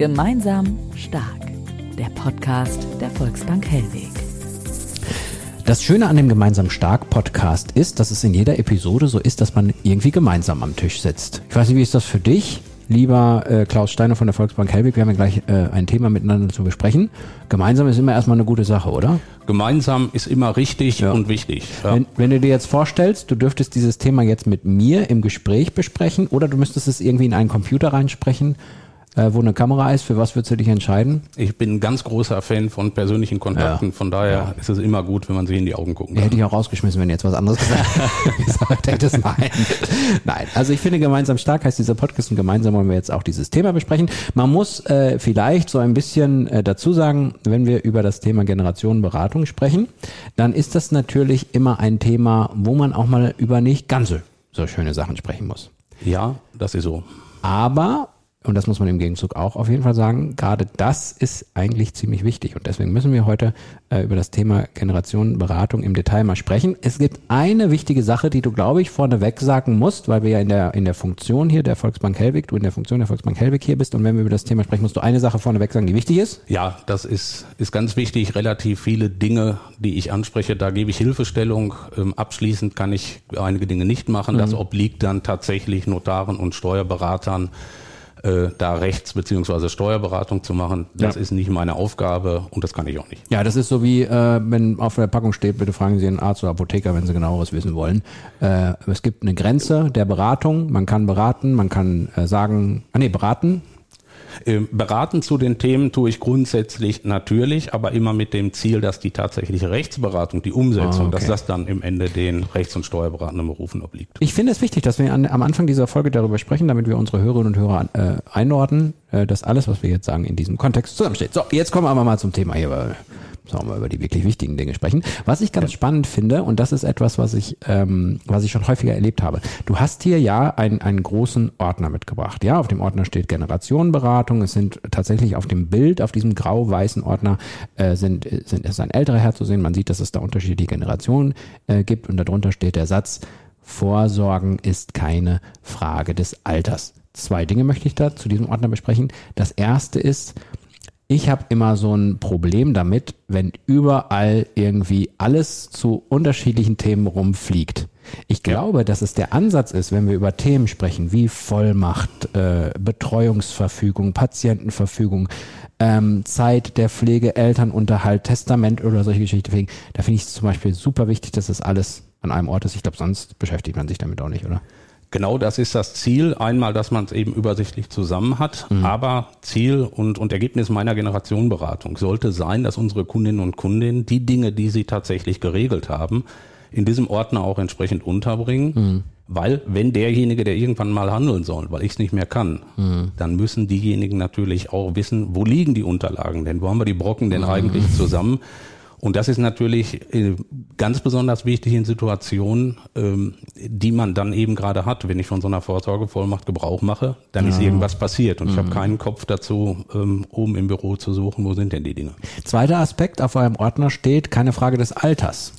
Gemeinsam stark. Der Podcast der Volksbank Hellweg. Das Schöne an dem Gemeinsam Stark Podcast ist, dass es in jeder Episode so ist, dass man irgendwie gemeinsam am Tisch sitzt. Ich weiß nicht, wie ist das für dich? Lieber äh, Klaus Steiner von der Volksbank Hellwig, wir haben ja gleich äh, ein Thema miteinander zu besprechen. Gemeinsam ist immer erstmal eine gute Sache, oder? Gemeinsam ist immer richtig ja. und wichtig. Ja. Wenn, wenn, du dir jetzt vorstellst, du dürftest dieses Thema jetzt mit mir im Gespräch besprechen oder du müsstest es irgendwie in einen Computer reinsprechen, äh, wo eine Kamera ist, für was würdest du dich entscheiden? Ich bin ein ganz großer Fan von persönlichen Kontakten, ja. von daher ja. ist es immer gut, wenn man sich in die Augen gucken kann. Hätte ich auch rausgeschmissen, wenn du jetzt was anderes gesagt hättest. Nein. Nein, also ich finde gemeinsam stark heißt dieser Podcast und gemeinsam wollen wir jetzt auch dieses Thema besprechen. Man muss äh, vielleicht so ein bisschen äh, dazu sagen, wenn wir über das Thema Generationenberatung sprechen, dann ist das natürlich immer ein Thema, wo man auch mal über nicht ganz so, so schöne Sachen sprechen muss. Ja, das ist so. Aber und das muss man im Gegenzug auch auf jeden Fall sagen, gerade das ist eigentlich ziemlich wichtig. Und deswegen müssen wir heute äh, über das Thema Generationenberatung im Detail mal sprechen. Es gibt eine wichtige Sache, die du, glaube ich, vorneweg sagen musst, weil wir ja in der, in der Funktion hier der Volksbank Helwig, du in der Funktion der Volksbank Helwig hier bist. Und wenn wir über das Thema sprechen, musst du eine Sache vorneweg sagen, die wichtig ist. Ja, das ist, ist ganz wichtig. Relativ viele Dinge, die ich anspreche, da gebe ich Hilfestellung. Ähm, abschließend kann ich einige Dinge nicht machen. Mhm. Das obliegt dann tatsächlich Notaren und Steuerberatern äh, da Rechts- bzw. Steuerberatung zu machen. Das ja. ist nicht meine Aufgabe und das kann ich auch nicht. Ja, das ist so wie, äh, wenn auf der Packung steht, bitte fragen Sie einen Arzt oder Apotheker, wenn Sie genaueres wissen wollen. Äh, es gibt eine Grenze der Beratung. Man kann beraten, man kann äh, sagen, ah nee, beraten, beraten zu den Themen tue ich grundsätzlich natürlich, aber immer mit dem Ziel, dass die tatsächliche Rechtsberatung, die Umsetzung, ah, okay. dass das dann im Ende den Rechts- und Steuerberatenden Berufen obliegt. Ich finde es wichtig, dass wir an, am Anfang dieser Folge darüber sprechen, damit wir unsere Hörerinnen und Hörer äh, einordnen, dass alles, was wir jetzt sagen, in diesem Kontext zusammensteht. So, jetzt kommen wir aber mal zum Thema hier. Weil Sollen wir über die wirklich wichtigen Dinge sprechen. Was ich ganz ja. spannend finde, und das ist etwas, was ich, ähm, was ich schon häufiger erlebt habe. Du hast hier ja einen, einen großen Ordner mitgebracht. Ja, auf dem Ordner steht Generationenberatung. Es sind tatsächlich auf dem Bild, auf diesem grau-weißen Ordner, äh, sind, sind, ist ein älterer Herr zu sehen. Man sieht, dass es da unterschiedliche Generationen äh, gibt und darunter steht der Satz, Vorsorgen ist keine Frage des Alters. Zwei Dinge möchte ich da zu diesem Ordner besprechen. Das erste ist, ich habe immer so ein Problem damit, wenn überall irgendwie alles zu unterschiedlichen Themen rumfliegt. Ich glaube, dass es der Ansatz ist, wenn wir über Themen sprechen, wie Vollmacht, äh, Betreuungsverfügung, Patientenverfügung, ähm, Zeit der Pflege, Elternunterhalt, Testament oder solche Geschichten. Da finde ich es zum Beispiel super wichtig, dass das alles an einem Ort ist. Ich glaube, sonst beschäftigt man sich damit auch nicht, oder? Genau das ist das Ziel. Einmal, dass man es eben übersichtlich zusammen hat. Mhm. Aber Ziel und, und Ergebnis meiner Generationenberatung sollte sein, dass unsere Kundinnen und Kunden die Dinge, die sie tatsächlich geregelt haben, in diesem Ordner auch entsprechend unterbringen. Mhm. Weil wenn derjenige, der irgendwann mal handeln soll, weil ich es nicht mehr kann, mhm. dann müssen diejenigen natürlich auch wissen, wo liegen die Unterlagen denn? Wo haben wir die Brocken denn mhm. eigentlich zusammen? Und das ist natürlich äh, ganz besonders wichtig in Situationen, ähm, die man dann eben gerade hat. Wenn ich von so einer Vorsorgevollmacht Gebrauch mache, dann ja. ist irgendwas passiert und mhm. ich habe keinen Kopf dazu, ähm, oben im Büro zu suchen, wo sind denn die Dinge. Zweiter Aspekt auf eurem Ordner steht, keine Frage des Alters.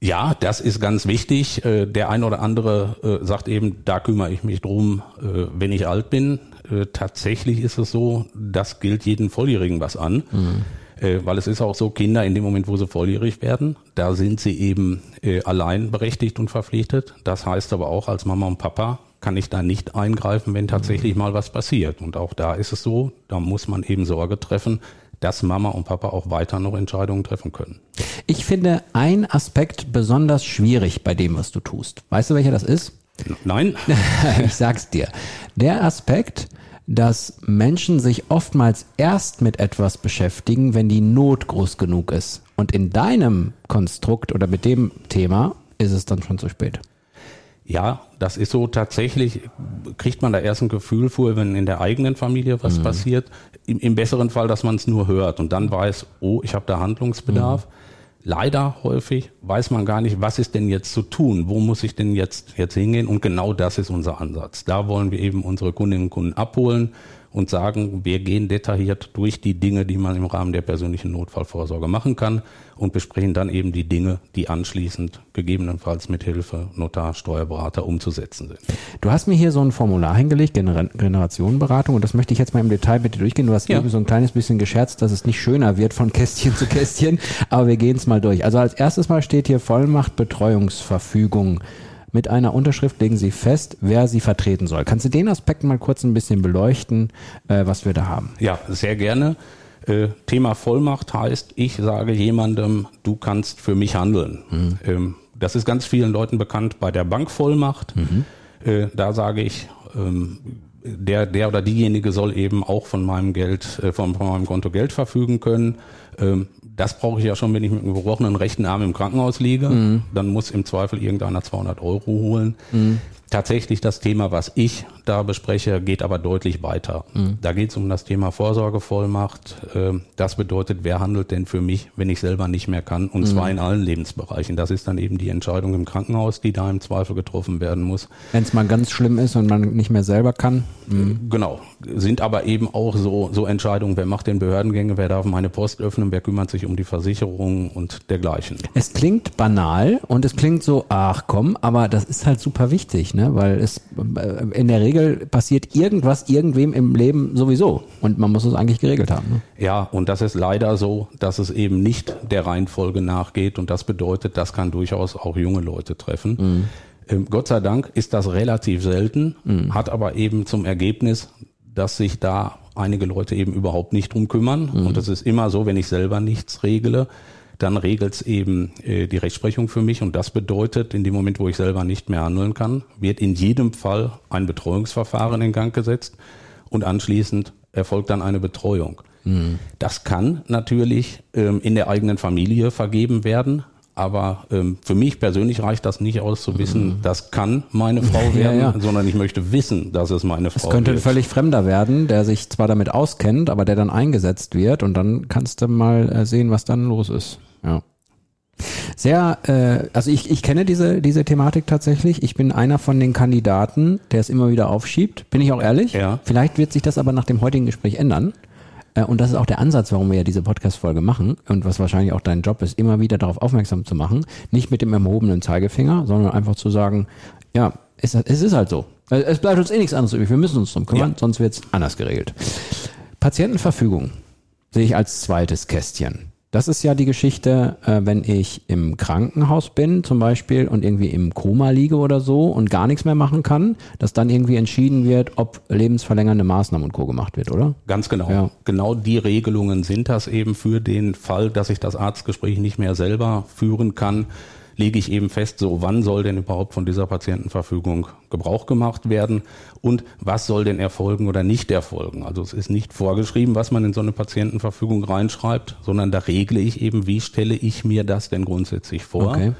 Ja, das ist ganz wichtig. Äh, der ein oder andere äh, sagt eben, da kümmere ich mich drum, wenn ich alt bin. Tatsächlich ist es so, das gilt jeden Volljährigen was an. Mhm. Äh, weil es ist auch so, Kinder in dem Moment, wo sie volljährig werden, da sind sie eben äh, allein berechtigt und verpflichtet. Das heißt aber auch, als Mama und Papa kann ich da nicht eingreifen, wenn tatsächlich mal was passiert. Und auch da ist es so, da muss man eben Sorge treffen, dass Mama und Papa auch weiter noch Entscheidungen treffen können. Ich finde ein Aspekt besonders schwierig bei dem, was du tust. Weißt du, welcher das ist? Nein. ich sag's dir. Der Aspekt, dass Menschen sich oftmals erst mit etwas beschäftigen, wenn die Not groß genug ist. Und in deinem Konstrukt oder mit dem Thema ist es dann schon zu spät. Ja, das ist so tatsächlich, kriegt man da erst ein Gefühl vor, wenn in der eigenen Familie was mhm. passiert. Im, Im, besseren Fall, dass man es nur hört und dann weiß, oh, ich habe da Handlungsbedarf. Mhm. Leider häufig weiß man gar nicht, was ist denn jetzt zu tun, wo muss ich denn jetzt, jetzt hingehen und genau das ist unser Ansatz. Da wollen wir eben unsere Kundinnen und Kunden abholen, und sagen, wir gehen detailliert durch die Dinge, die man im Rahmen der persönlichen Notfallvorsorge machen kann und besprechen dann eben die Dinge, die anschließend gegebenenfalls mit Hilfe Notar, Steuerberater umzusetzen sind. Du hast mir hier so ein Formular hingelegt, Gener Generationenberatung, und das möchte ich jetzt mal im Detail dir durchgehen. Du hast ja. eben so ein kleines bisschen gescherzt, dass es nicht schöner wird von Kästchen zu Kästchen, aber wir gehen es mal durch. Also als erstes mal steht hier Vollmacht Betreuungsverfügung. Mit einer Unterschrift legen Sie fest, wer Sie vertreten soll. Kannst du den Aspekt mal kurz ein bisschen beleuchten, äh, was wir da haben? Ja, sehr gerne. Äh, Thema Vollmacht heißt, ich sage jemandem, du kannst für mich handeln. Mhm. Ähm, das ist ganz vielen Leuten bekannt bei der Bankvollmacht. Mhm. Äh, da sage ich, ähm, der, der oder diejenige soll eben auch von meinem Geld, äh, von, von meinem Konto Geld verfügen können. Ähm, das brauche ich ja schon, wenn ich mit einem gebrochenen rechten Arm im Krankenhaus liege. Mhm. Dann muss im Zweifel irgendeiner 200 Euro holen. Mhm. Tatsächlich das Thema, was ich da bespreche, geht aber deutlich weiter. Mhm. Da geht es um das Thema Vorsorgevollmacht. Ähm, das bedeutet, wer handelt denn für mich, wenn ich selber nicht mehr kann? Und mhm. zwar in allen Lebensbereichen. Das ist dann eben die Entscheidung im Krankenhaus, die da im Zweifel getroffen werden muss. Wenn es mal ganz schlimm ist und man nicht mehr selber kann. Mhm. Genau. Sind aber eben auch so, so Entscheidungen, wer macht den Behördengänge, wer darf meine Post öffnen, wer kümmert sich um die Versicherung und dergleichen. Es klingt banal und es klingt so, ach komm, aber das ist halt super wichtig, ne? weil es äh, in der Regel Regel passiert irgendwas irgendwem im Leben sowieso. Und man muss es eigentlich geregelt haben. Ne? Ja, und das ist leider so, dass es eben nicht der Reihenfolge nachgeht. Und das bedeutet, das kann durchaus auch junge Leute treffen. Mhm. Ähm, Gott sei Dank ist das relativ selten, mhm. hat aber eben zum Ergebnis, dass sich da einige Leute eben überhaupt nicht drum kümmern. Mhm. Und das ist immer so, wenn ich selber nichts regle, dann regelt es eben äh, die Rechtsprechung für mich und das bedeutet, in dem Moment, wo ich selber nicht mehr handeln kann, wird in jedem Fall ein Betreuungsverfahren in Gang gesetzt und anschließend erfolgt dann eine Betreuung. Mhm. Das kann natürlich ähm, in der eigenen Familie vergeben werden, aber ähm, für mich persönlich reicht das nicht aus zu wissen, mhm. das kann meine Frau werden, ja, ja. sondern ich möchte wissen, dass es meine Frau ist. Es könnte wird. ein völlig Fremder werden, der sich zwar damit auskennt, aber der dann eingesetzt wird und dann kannst du mal äh, sehen, was dann los ist. Ja. Sehr, äh, also ich, ich kenne diese, diese Thematik tatsächlich. Ich bin einer von den Kandidaten, der es immer wieder aufschiebt. Bin ich auch ehrlich? Ja. Vielleicht wird sich das aber nach dem heutigen Gespräch ändern. Äh, und das ist auch der Ansatz, warum wir ja diese Podcast-Folge machen und was wahrscheinlich auch dein Job ist, immer wieder darauf aufmerksam zu machen. Nicht mit dem erhobenen Zeigefinger, sondern einfach zu sagen, ja, es, es ist halt so. Es bleibt uns eh nichts anderes übrig. Wir müssen uns drum kümmern, ja. sonst wird es anders geregelt. Patientenverfügung sehe ich als zweites Kästchen. Das ist ja die Geschichte, äh, wenn ich im Krankenhaus bin zum Beispiel und irgendwie im Koma liege oder so und gar nichts mehr machen kann, dass dann irgendwie entschieden wird, ob lebensverlängernde Maßnahmen und Co. gemacht wird, oder? Ganz genau. Ja. Genau die Regelungen sind das eben für den Fall, dass ich das Arztgespräch nicht mehr selber führen kann lege ich eben fest, so wann soll denn überhaupt von dieser Patientenverfügung Gebrauch gemacht werden und was soll denn erfolgen oder nicht erfolgen. Also es ist nicht vorgeschrieben, was man in so eine Patientenverfügung reinschreibt, sondern da regle ich eben, wie stelle ich mir das denn grundsätzlich vor. Okay.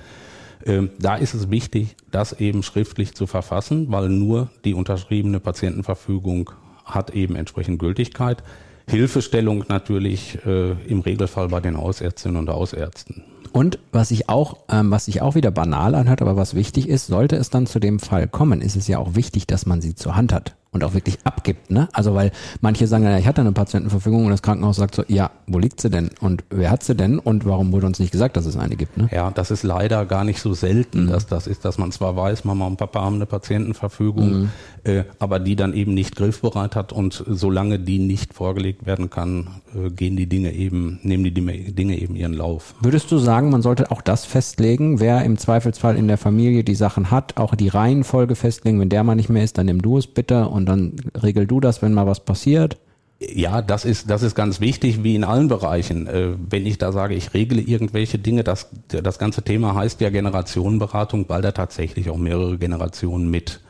Ähm, da ist es wichtig, das eben schriftlich zu verfassen, weil nur die unterschriebene Patientenverfügung hat eben entsprechend Gültigkeit. Hilfestellung natürlich äh, im Regelfall bei den Hausärztinnen und Hausärzten. Und was ich auch, ähm, was sich auch wieder banal anhört, aber was wichtig ist, sollte es dann zu dem Fall kommen, ist es ja auch wichtig, dass man sie zur Hand hat und auch wirklich abgibt, ne? Also weil manche sagen, ja, ich hatte eine Patientenverfügung und das Krankenhaus sagt so, ja, wo liegt sie denn und wer hat sie denn und warum wurde uns nicht gesagt, dass es eine gibt, ne? Ja, das ist leider gar nicht so selten, mhm. dass das ist, dass man zwar weiß, Mama und Papa haben eine Patientenverfügung, mhm. äh, aber die dann eben nicht griffbereit hat und solange die nicht vorgelegt werden kann, äh, gehen die Dinge eben, nehmen die Dinge eben ihren Lauf. Würdest du sagen, man sollte auch das festlegen, wer im Zweifelsfall in der Familie die Sachen hat, auch die Reihenfolge festlegen, wenn der mal nicht mehr ist, dann nimm du es bitte und dann regel du das, wenn mal was passiert. Ja, das ist, das ist ganz wichtig, wie in allen Bereichen. Äh, wenn ich da sage, ich regle irgendwelche Dinge, das, das ganze Thema heißt ja Generationenberatung, weil da tatsächlich auch mehrere Generationen mit,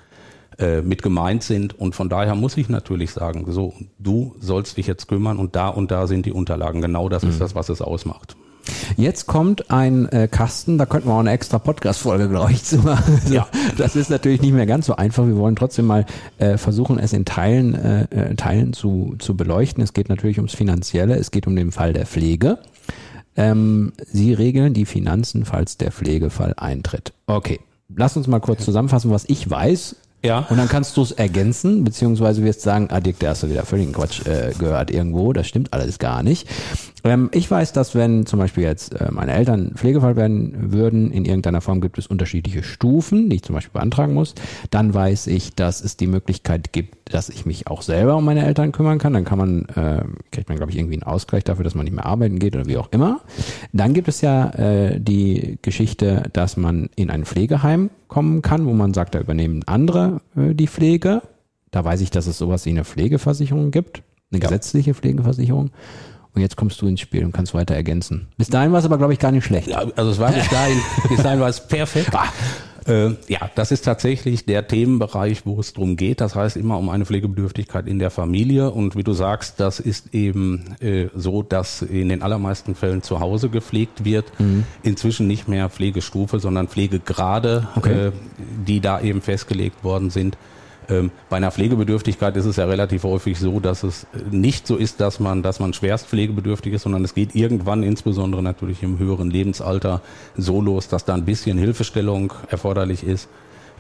äh, mit gemeint sind. Und von daher muss ich natürlich sagen, so, du sollst dich jetzt kümmern und da und da sind die Unterlagen. Genau das mhm. ist das, was es ausmacht. Jetzt kommt ein äh, Kasten, da könnten wir auch eine extra Podcast-Folge, glaube ich, zu machen. Ja. Das ist natürlich nicht mehr ganz so einfach. Wir wollen trotzdem mal äh, versuchen, es in Teilen, äh, äh Teilen zu, zu beleuchten. Es geht natürlich ums Finanzielle, es geht um den Fall der Pflege. Ähm, Sie regeln die Finanzen, falls der Pflegefall eintritt. Okay. Lass uns mal kurz zusammenfassen, was ich weiß ja. Und dann kannst du es ergänzen, beziehungsweise wirst sagen, ah Dirk, der hast du wieder völligen Quatsch äh, gehört irgendwo, das stimmt alles gar nicht. Ähm, ich weiß, dass wenn zum Beispiel jetzt äh, meine Eltern Pflegefall werden würden, in irgendeiner Form gibt es unterschiedliche Stufen, die ich zum Beispiel beantragen muss. Dann weiß ich, dass es die Möglichkeit gibt, dass ich mich auch selber um meine Eltern kümmern kann. Dann kann man, äh, kriegt man, glaube ich, irgendwie einen Ausgleich dafür, dass man nicht mehr arbeiten geht oder wie auch immer. Dann gibt es ja äh, die Geschichte, dass man in ein Pflegeheim kommen kann, wo man sagt, da übernehmen andere äh, die Pflege. Da weiß ich, dass es sowas wie eine Pflegeversicherung gibt, eine ja. gesetzliche Pflegeversicherung. Und jetzt kommst du ins Spiel und kannst weiter ergänzen. Bis dahin war es aber, glaube ich, gar nicht schlecht. Ja, also es war bis dahin, bis dahin war es perfekt. Äh, ja, das ist tatsächlich der Themenbereich, wo es drum geht. Das heißt immer um eine Pflegebedürftigkeit in der Familie. Und wie du sagst, das ist eben äh, so, dass in den allermeisten Fällen zu Hause gepflegt wird. Mhm. Inzwischen nicht mehr Pflegestufe, sondern Pflegegrade, okay. äh, die da eben festgelegt worden sind. Ähm, bei einer Pflegebedürftigkeit ist es ja relativ häufig so, dass es nicht so ist, dass man, dass man schwerst pflegebedürftig ist, sondern es geht irgendwann, insbesondere natürlich im höheren Lebensalter, so los, dass da ein bisschen Hilfestellung erforderlich ist.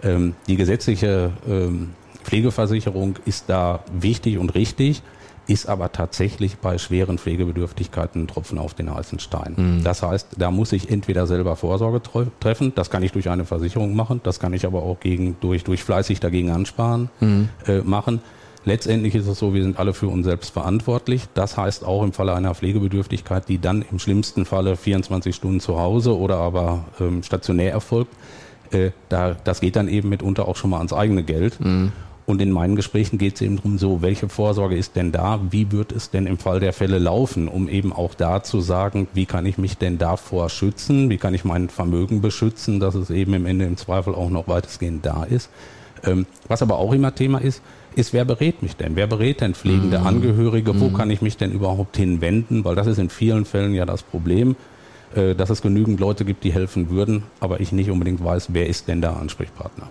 Ähm, die gesetzliche ähm, Pflegeversicherung ist da wichtig und richtig ist aber tatsächlich bei schweren Pflegebedürftigkeiten ein Tropfen auf den heißen Stein. Mhm. Das heißt, da muss ich entweder selber Vorsorge treffen, das kann ich durch eine Versicherung machen, das kann ich aber auch gegen, durch, durch fleißig dagegen ansparen mhm. äh, machen. Letztendlich ist es so, wir sind alle für uns selbst verantwortlich. Das heißt auch im Falle einer Pflegebedürftigkeit, die dann im schlimmsten Falle 24 Stunden zu Hause oder aber ähm, stationär erfolgt, äh, da, das geht dann eben mitunter auch schon mal ans eigene Geld. Mhm. Und in meinen Gesprächen geht es eben darum, so, welche Vorsorge ist denn da? Wie wird es denn im Fall der Fälle laufen, um eben auch da zu sagen, wie kann ich mich denn davor schützen? Wie kann ich mein Vermögen beschützen, dass es eben im Ende im Zweifel auch noch weitestgehend da ist? Ähm, was aber auch immer Thema ist, ist, wer berät mich denn? Wer berät denn pflegende mhm. Angehörige? Wo mhm. kann ich mich denn überhaupt hinwenden? Weil das ist in vielen Fällen ja das Problem. Äh, dass es genügend Leute gibt, die helfen würden, aber ich nicht unbedingt weiß, wer ist denn der Ansprechpartner.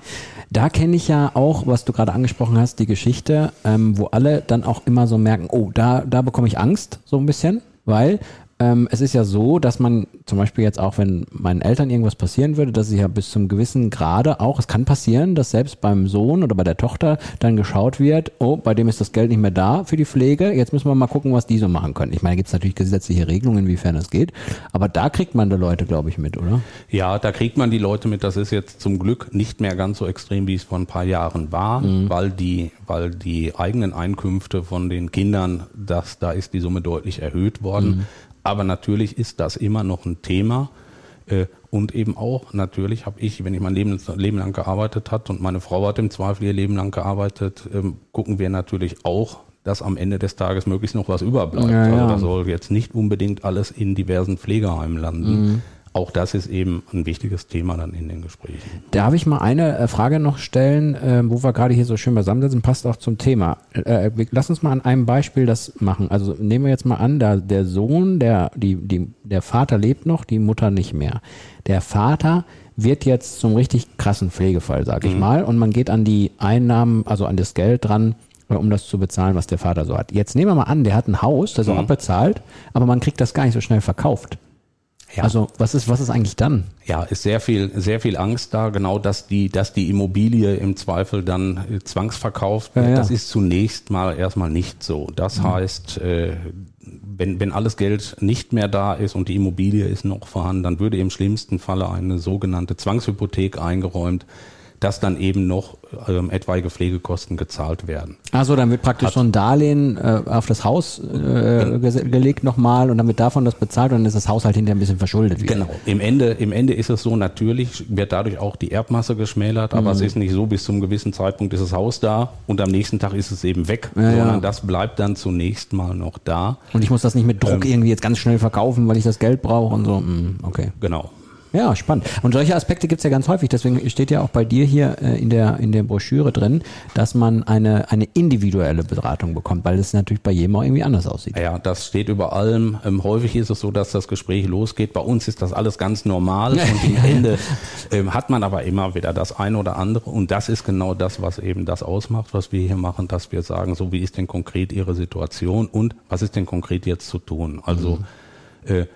Da kenne ich ja auch, was du gerade angesprochen hast, die Geschichte, ähm, wo alle dann auch immer so merken, oh, da, da bekomme ich Angst, so ein bisschen, weil ähm, es ist ja so, dass man zum Beispiel jetzt auch, wenn meinen Eltern irgendwas passieren würde, dass sie ja bis zum gewissen Grade auch, es kann passieren, dass selbst beim Sohn oder bei der Tochter dann geschaut wird, oh, bei dem ist das Geld nicht mehr da für die Pflege, jetzt müssen wir mal gucken, was die so machen können. Ich meine, da gibt es natürlich gesetzliche Regelungen, inwiefern das geht, aber da kriegt man die Leute, glaube ich, mit, oder? Ja, da kriegt man die Leute mit, das ist jetzt zum Glück nicht mehr ganz so extrem, wie es vor ein paar Jahren war, mhm. weil die, weil die eigenen Einkünfte von den Kindern, das, da ist die Summe deutlich erhöht worden. Mhm. Aber natürlich ist das immer noch ein Thema. Äh, und eben auch, natürlich habe ich, wenn ich mein Leben, Leben lang gearbeitet hat und meine Frau hat im Zweifel ihr Leben lang gearbeitet, ähm, gucken wir natürlich auch, dass am Ende des Tages möglichst noch was überbleibt. Ja, ja. Also da soll jetzt nicht unbedingt alles in diversen Pflegeheimen landen. Mhm auch das ist eben ein wichtiges Thema dann in den Gesprächen. Darf ich mal eine äh, Frage noch stellen, äh, wo wir gerade hier so schön beisammensitzen, passt auch zum Thema. Äh, lass uns mal an einem Beispiel das machen. Also nehmen wir jetzt mal an, da der Sohn, der, die, die, der Vater lebt noch, die Mutter nicht mehr. Der Vater wird jetzt zum richtig krassen Pflegefall, sag ich mhm. mal, und man geht an die Einnahmen, also an das Geld dran, um das zu bezahlen, was der Vater so hat. Jetzt nehmen wir mal an, der hat ein Haus, das ist mhm. auch abbezahlt, aber man kriegt das gar nicht so schnell verkauft. Ja. Also was ist, was ist eigentlich dann? Ja, ist sehr viel, sehr viel Angst da, genau, dass die, dass die Immobilie im Zweifel dann äh, zwangsverkauft wird. Ja, ja. Das ist zunächst mal erstmal nicht so. Das mhm. heißt, äh, wenn, wenn alles Geld nicht mehr da ist und die Immobilie ist noch vorhanden, dann würde im schlimmsten Falle eine sogenannte Zwangshypothek eingeräumt dass dann eben noch ähm, etwaige Pflegekosten gezahlt werden. Also dann wird praktisch Hat, so ein Darlehen äh, auf das Haus äh, gelegt nochmal und dann wird davon das bezahlt und dann ist das Haus halt hinterher ein bisschen verschuldet. Wieder. Genau. Im Ende, Im Ende ist es so, natürlich wird dadurch auch die Erbmasse geschmälert, aber mhm. es ist nicht so, bis zum gewissen Zeitpunkt ist das Haus da und am nächsten Tag ist es eben weg, ja, sondern ja. das bleibt dann zunächst mal noch da. Und ich muss das nicht mit Druck ähm, irgendwie jetzt ganz schnell verkaufen, weil ich das Geld brauche und so. Mhm, okay. Genau. Ja, spannend. Und solche Aspekte gibt's ja ganz häufig. Deswegen steht ja auch bei dir hier äh, in, der, in der Broschüre drin, dass man eine, eine individuelle Beratung bekommt, weil es natürlich bei jedem auch irgendwie anders aussieht. Ja, das steht über allem. Ähm, häufig ist es so, dass das Gespräch losgeht. Bei uns ist das alles ganz normal und am Ende ähm, hat man aber immer wieder das eine oder andere. Und das ist genau das, was eben das ausmacht, was wir hier machen, dass wir sagen, so wie ist denn konkret Ihre Situation und was ist denn konkret jetzt zu tun? Also mhm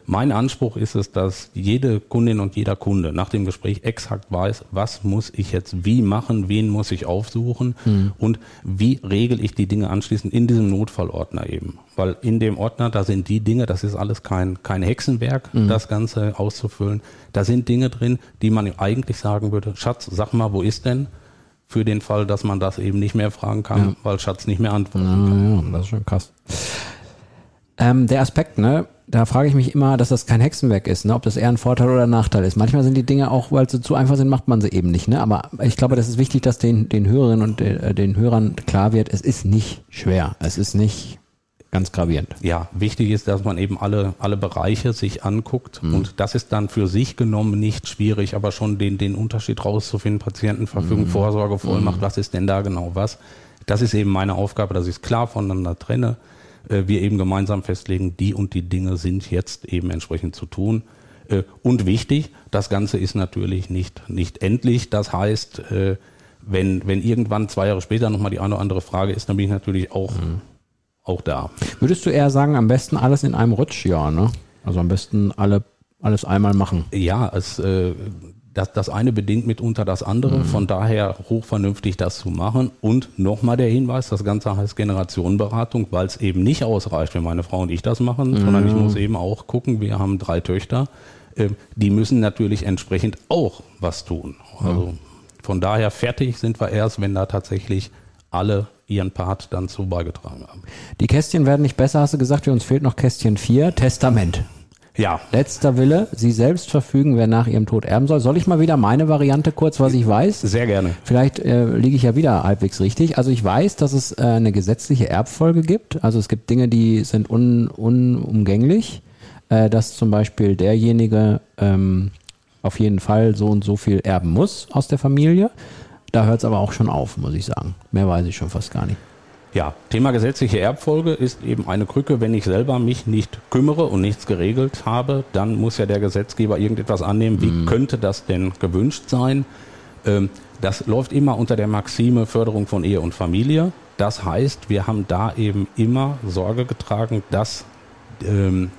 mein Anspruch ist es, dass jede Kundin und jeder Kunde nach dem Gespräch exakt weiß, was muss ich jetzt wie machen, wen muss ich aufsuchen mhm. und wie regel ich die Dinge anschließend in diesem Notfallordner eben. Weil in dem Ordner, da sind die Dinge, das ist alles kein, kein Hexenwerk, mhm. das Ganze auszufüllen. Da sind Dinge drin, die man eigentlich sagen würde, Schatz, sag mal, wo ist denn? Für den Fall, dass man das eben nicht mehr fragen kann, ja. weil Schatz nicht mehr antworten ja, kann. Ja, das ist schon krass. Ähm, der Aspekt, ne? Da frage ich mich immer, dass das kein Hexenwerk ist, ne? ob das eher ein Vorteil oder ein Nachteil ist. Manchmal sind die Dinge auch, weil sie zu einfach sind, macht man sie eben nicht. Ne? Aber ich glaube, das ist wichtig, dass den, den Hörerinnen und äh, den Hörern klar wird, es ist nicht schwer. Es ist nicht ganz gravierend. Ja, wichtig ist, dass man eben alle, alle Bereiche sich anguckt mhm. und das ist dann für sich genommen nicht schwierig, aber schon den, den Unterschied rauszufinden, Patientenverfügung, mhm. Vorsorge, Vollmacht, mhm. was ist denn da genau was? Das ist eben meine Aufgabe, dass ich es klar voneinander trenne äh, wir eben gemeinsam festlegen, die und die Dinge sind jetzt eben entsprechend zu tun. Äh, und wichtig, das Ganze ist natürlich nicht, nicht endlich. Das heißt, äh, wenn, wenn irgendwann zwei Jahre später nochmal die eine oder andere Frage ist, dann bin ich natürlich auch, mhm. auch da. Würdest du eher sagen, am besten alles in einem Rutsch, ja, ne? Also am besten alle, alles einmal machen. Ja, es, äh, das, das eine bedingt mitunter das andere. Mhm. Von daher hochvernünftig das zu machen. Und nochmal der Hinweis, das Ganze heißt Generationenberatung, weil es eben nicht ausreicht, wenn meine Frau und ich das machen, mhm. sondern ich muss eben auch gucken, wir haben drei Töchter, äh, die müssen natürlich entsprechend auch was tun. Also von daher fertig sind wir erst, wenn da tatsächlich alle ihren Part dann zu beigetragen haben. Die Kästchen werden nicht besser, hast du gesagt, uns fehlt noch Kästchen 4, Testament. Ja. Letzter Wille, Sie selbst verfügen, wer nach Ihrem Tod erben soll. Soll ich mal wieder meine Variante kurz, was ich weiß? Sehr gerne. Vielleicht äh, liege ich ja wieder halbwegs richtig. Also ich weiß, dass es äh, eine gesetzliche Erbfolge gibt. Also es gibt Dinge, die sind un, unumgänglich. Äh, dass zum Beispiel derjenige ähm, auf jeden Fall so und so viel erben muss aus der Familie. Da hört es aber auch schon auf, muss ich sagen. Mehr weiß ich schon fast gar nicht. Ja, Thema gesetzliche Erbfolge ist eben eine Krücke. Wenn ich selber mich nicht kümmere und nichts geregelt habe, dann muss ja der Gesetzgeber irgendetwas annehmen. Wie mhm. könnte das denn gewünscht sein? Ähm, das läuft immer unter der Maxime Förderung von Ehe und Familie. Das heißt, wir haben da eben immer Sorge getragen, dass ähm,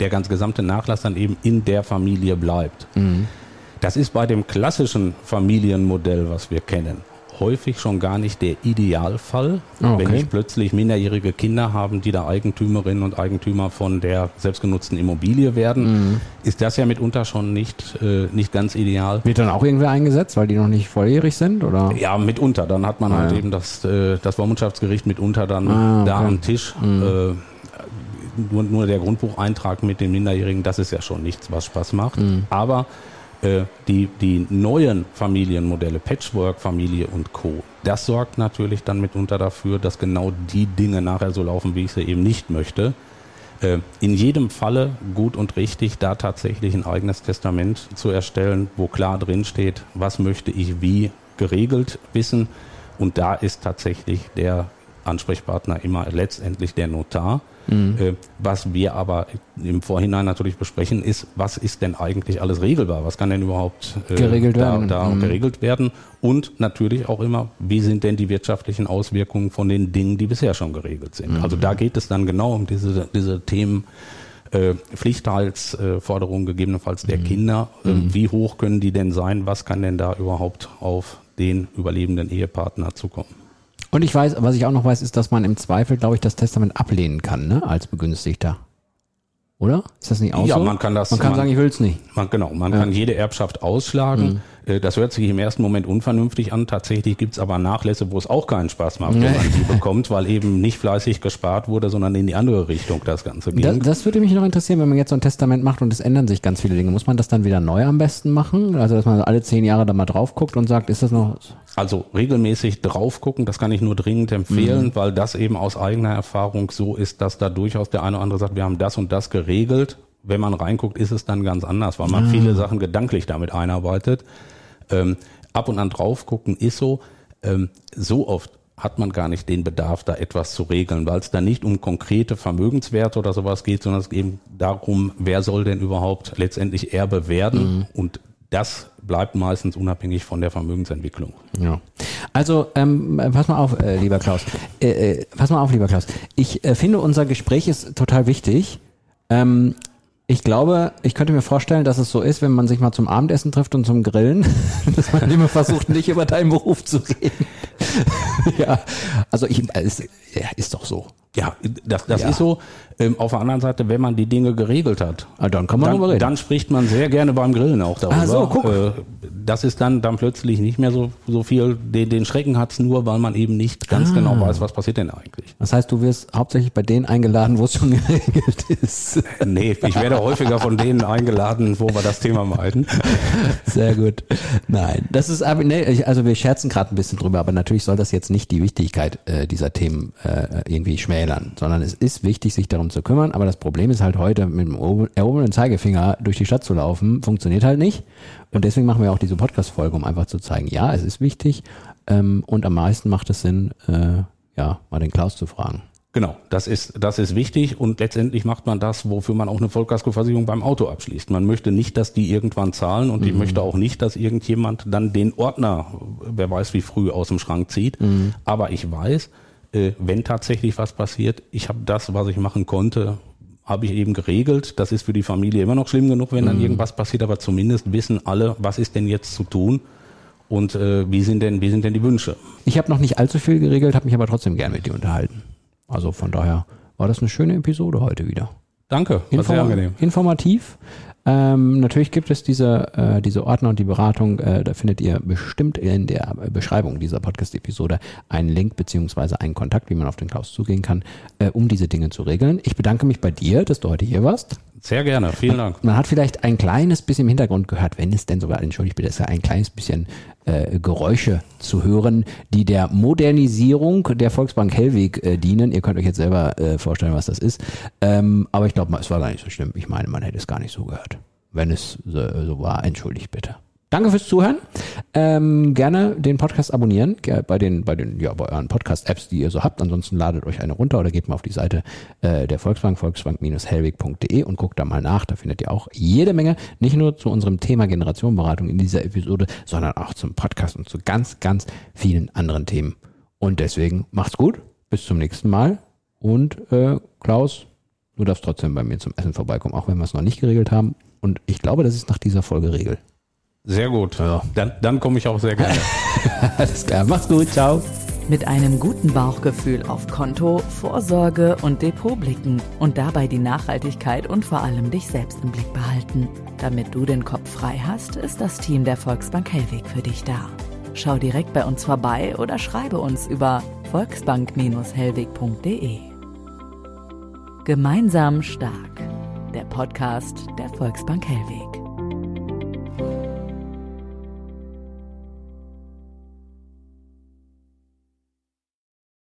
der ganz gesamte Nachlass dann eben in der Familie bleibt. Mhm. Das ist bei dem klassischen Familienmodell, was wir kennen, häufig schon gar nicht der Idealfall, okay. wenn ich plötzlich minderjährige Kinder haben, die da Eigentümerinnen und Eigentümer von der selbstgenutzten Immobilie werden, mhm. ist das ja mitunter schon nicht, äh, nicht ganz ideal. Wird dann auch irgendwer eingesetzt, weil die noch nicht volljährig sind? Oder? Ja, mitunter. Dann hat man ah, halt ja. eben das, äh, das Vormundschaftsgericht mitunter dann ah, okay. da am Tisch. Mhm. Äh, nur, nur der Grundbucheintrag mit den Minderjährigen, das ist ja schon nichts, was Spaß macht. Mhm. Aber die, die neuen Familienmodelle, Patchwork-Familie und Co., das sorgt natürlich dann mitunter dafür, dass genau die Dinge nachher so laufen, wie ich sie eben nicht möchte. Äh, in jedem Falle gut und richtig, da tatsächlich ein eigenes Testament zu erstellen, wo klar drin steht, was möchte ich wie geregelt wissen. Und da ist tatsächlich der Ansprechpartner immer letztendlich der Notar. Mhm. Äh, was wir aber im Vorhinein natürlich besprechen, ist, was ist denn eigentlich alles regelbar? Was kann denn überhaupt äh, geregelt, da, werden. da mhm. geregelt werden? Und natürlich auch immer, wie sind denn die wirtschaftlichen Auswirkungen von den Dingen, die bisher schon geregelt sind? Mhm. Also da geht es dann genau um diese, diese Themen. Äh, Pflichtteilsforderungen gegebenenfalls der mhm. Kinder. Äh, mhm. Wie hoch können die denn sein? Was kann denn da überhaupt auf den überlebenden Ehepartner zukommen? Und ich weiß, was ich auch noch weiß, ist, dass man im Zweifel, glaube ich, das Testament ablehnen kann, ne, als Begünstigter. Oder? Ist das nicht auch ja, so? man kann das. Man kann man, sagen, ich will es nicht. Man, genau, man ja. kann jede Erbschaft ausschlagen. Mhm. Äh, das hört sich im ersten Moment unvernünftig an. Tatsächlich gibt's aber Nachlässe, wo es auch keinen Spaß macht, wenn man die bekommt, weil eben nicht fleißig gespart wurde, sondern in die andere Richtung das Ganze ging. Das, das würde mich noch interessieren, wenn man jetzt so ein Testament macht und es ändern sich ganz viele Dinge. Muss man das dann wieder neu am besten machen? Also, dass man alle zehn Jahre da mal drauf guckt und sagt, ist das noch... Also regelmäßig drauf gucken, das kann ich nur dringend empfehlen, mhm. weil das eben aus eigener Erfahrung so ist, dass da durchaus der eine oder andere sagt, wir haben das und das geregelt wenn man reinguckt, ist es dann ganz anders, weil man viele Sachen gedanklich damit einarbeitet. Ähm, ab und an drauf gucken ist so. Ähm, so oft hat man gar nicht den Bedarf, da etwas zu regeln, weil es da nicht um konkrete Vermögenswerte oder sowas geht, sondern es geht eben darum, wer soll denn überhaupt letztendlich Erbe werden mhm. und das bleibt meistens unabhängig von der Vermögensentwicklung. Ja. Also, ähm, pass mal auf, äh, lieber Klaus. Äh, äh, pass mal auf, lieber Klaus. Ich äh, finde, unser Gespräch ist total wichtig. Ähm, ich glaube, ich könnte mir vorstellen, dass es so ist, wenn man sich mal zum Abendessen trifft und zum Grillen, dass man immer versucht, nicht über deinen Beruf zu reden. ja, also ich, es ja, ist doch so. Ja, das, das ja. ist so. Ähm, auf der anderen Seite, wenn man die Dinge geregelt hat, ah, dann kann man dann, reden. Dann spricht man sehr gerne beim Grillen auch darüber. Ah, so, guck. Äh, das ist dann, dann plötzlich nicht mehr so, so viel. Den, den Schrecken hat's nur, weil man eben nicht ganz ah. genau weiß, was passiert denn eigentlich. Das heißt, du wirst hauptsächlich bei denen eingeladen, wo es schon geregelt ist. nee, ich werde häufiger von denen eingeladen, wo wir das Thema meiden. Sehr gut. Nein, das ist aber, nee, also wir scherzen gerade ein bisschen drüber, aber natürlich soll das jetzt nicht die Wichtigkeit äh, dieser Themen äh, irgendwie schmälern, sondern es ist wichtig, sich darum darum zu kümmern. Aber das Problem ist halt heute mit dem erhobenen Zeigefinger durch die Stadt zu laufen, funktioniert halt nicht. Und deswegen machen wir auch diese Podcast-Folge, um einfach zu zeigen, ja, es ist wichtig. Ähm, und am meisten macht es Sinn, äh, ja, mal den Klaus zu fragen. Genau, das ist, das ist wichtig und letztendlich macht man das, wofür man auch eine Vollkaskoversicherung beim Auto abschließt. Man möchte nicht, dass die irgendwann zahlen und mhm. ich möchte auch nicht, dass irgendjemand dann den Ordner, wer weiß wie früh, aus dem Schrank zieht. Mhm. Aber ich weiß, äh, wenn tatsächlich was passiert, ich habe das, was ich machen konnte, habe ich eben geregelt. Das ist für die Familie immer noch schlimm genug, wenn dann mhm. irgendwas passiert, aber zumindest wissen alle, was ist denn jetzt zu tun und äh, wie sind denn wie sind denn die Wünsche. Ich habe noch nicht allzu viel geregelt, habe mich aber trotzdem gern mit dir unterhalten. Also von daher war das eine schöne Episode heute wieder. Danke, war Inform sehr angenehm. Informativ, ähm, natürlich gibt es diese, äh, diese Ordner und die Beratung. Äh, da findet ihr bestimmt in der Beschreibung dieser Podcast-Episode einen Link beziehungsweise einen Kontakt, wie man auf den Klaus zugehen kann, äh, um diese Dinge zu regeln. Ich bedanke mich bei dir, dass du heute hier warst. Sehr gerne, vielen Dank. Man, hat vielleicht ein kleines bisschen im Hintergrund gehört, wenn es denn sogar, entschuldigt bitte, ist ja ein kleines bisschen äh, Geräusche zu hören, die der Modernisierung der Volksbank Hellweg äh, dienen. Ihr könnt euch jetzt selber äh, vorstellen, was das ist. Ähm, aber ich glaube, es war gar nicht so schlimm. Ich meine, man hätte es gar nicht so gehört. Wenn es so, so war, entschuldigt bitte. Danke fürs Zuhören. Ähm, gerne den Podcast abonnieren bei den, bei den, ja, bei euren Podcast-Apps, die ihr so habt. Ansonsten ladet euch eine runter oder geht mal auf die Seite äh, der Volksbank, volksbank-hellweg.de und guckt da mal nach. Da findet ihr auch jede Menge, nicht nur zu unserem Thema Generationenberatung in dieser Episode, sondern auch zum Podcast und zu ganz, ganz vielen anderen Themen. Und deswegen macht's gut. Bis zum nächsten Mal. Und äh, Klaus, du darfst trotzdem bei mir zum Essen vorbeikommen, auch wenn wir es noch nicht geregelt haben. Und ich glaube, das ist nach dieser Folge Regel. Sehr gut. Ja. Dann, dann komme ich auch sehr gerne. Alles klar. Mach's gut. Ciao. Mit einem guten Bauchgefühl auf Konto, Vorsorge und Depot blicken und dabei die Nachhaltigkeit und vor allem dich selbst im Blick behalten. Damit du den Kopf frei hast, ist das Team der Volksbank Hellweg für dich da. Schau direkt bei uns vorbei oder schreibe uns über volksbank-hellweg.de. Gemeinsam stark. Der Podcast der Volksbank Hellweg.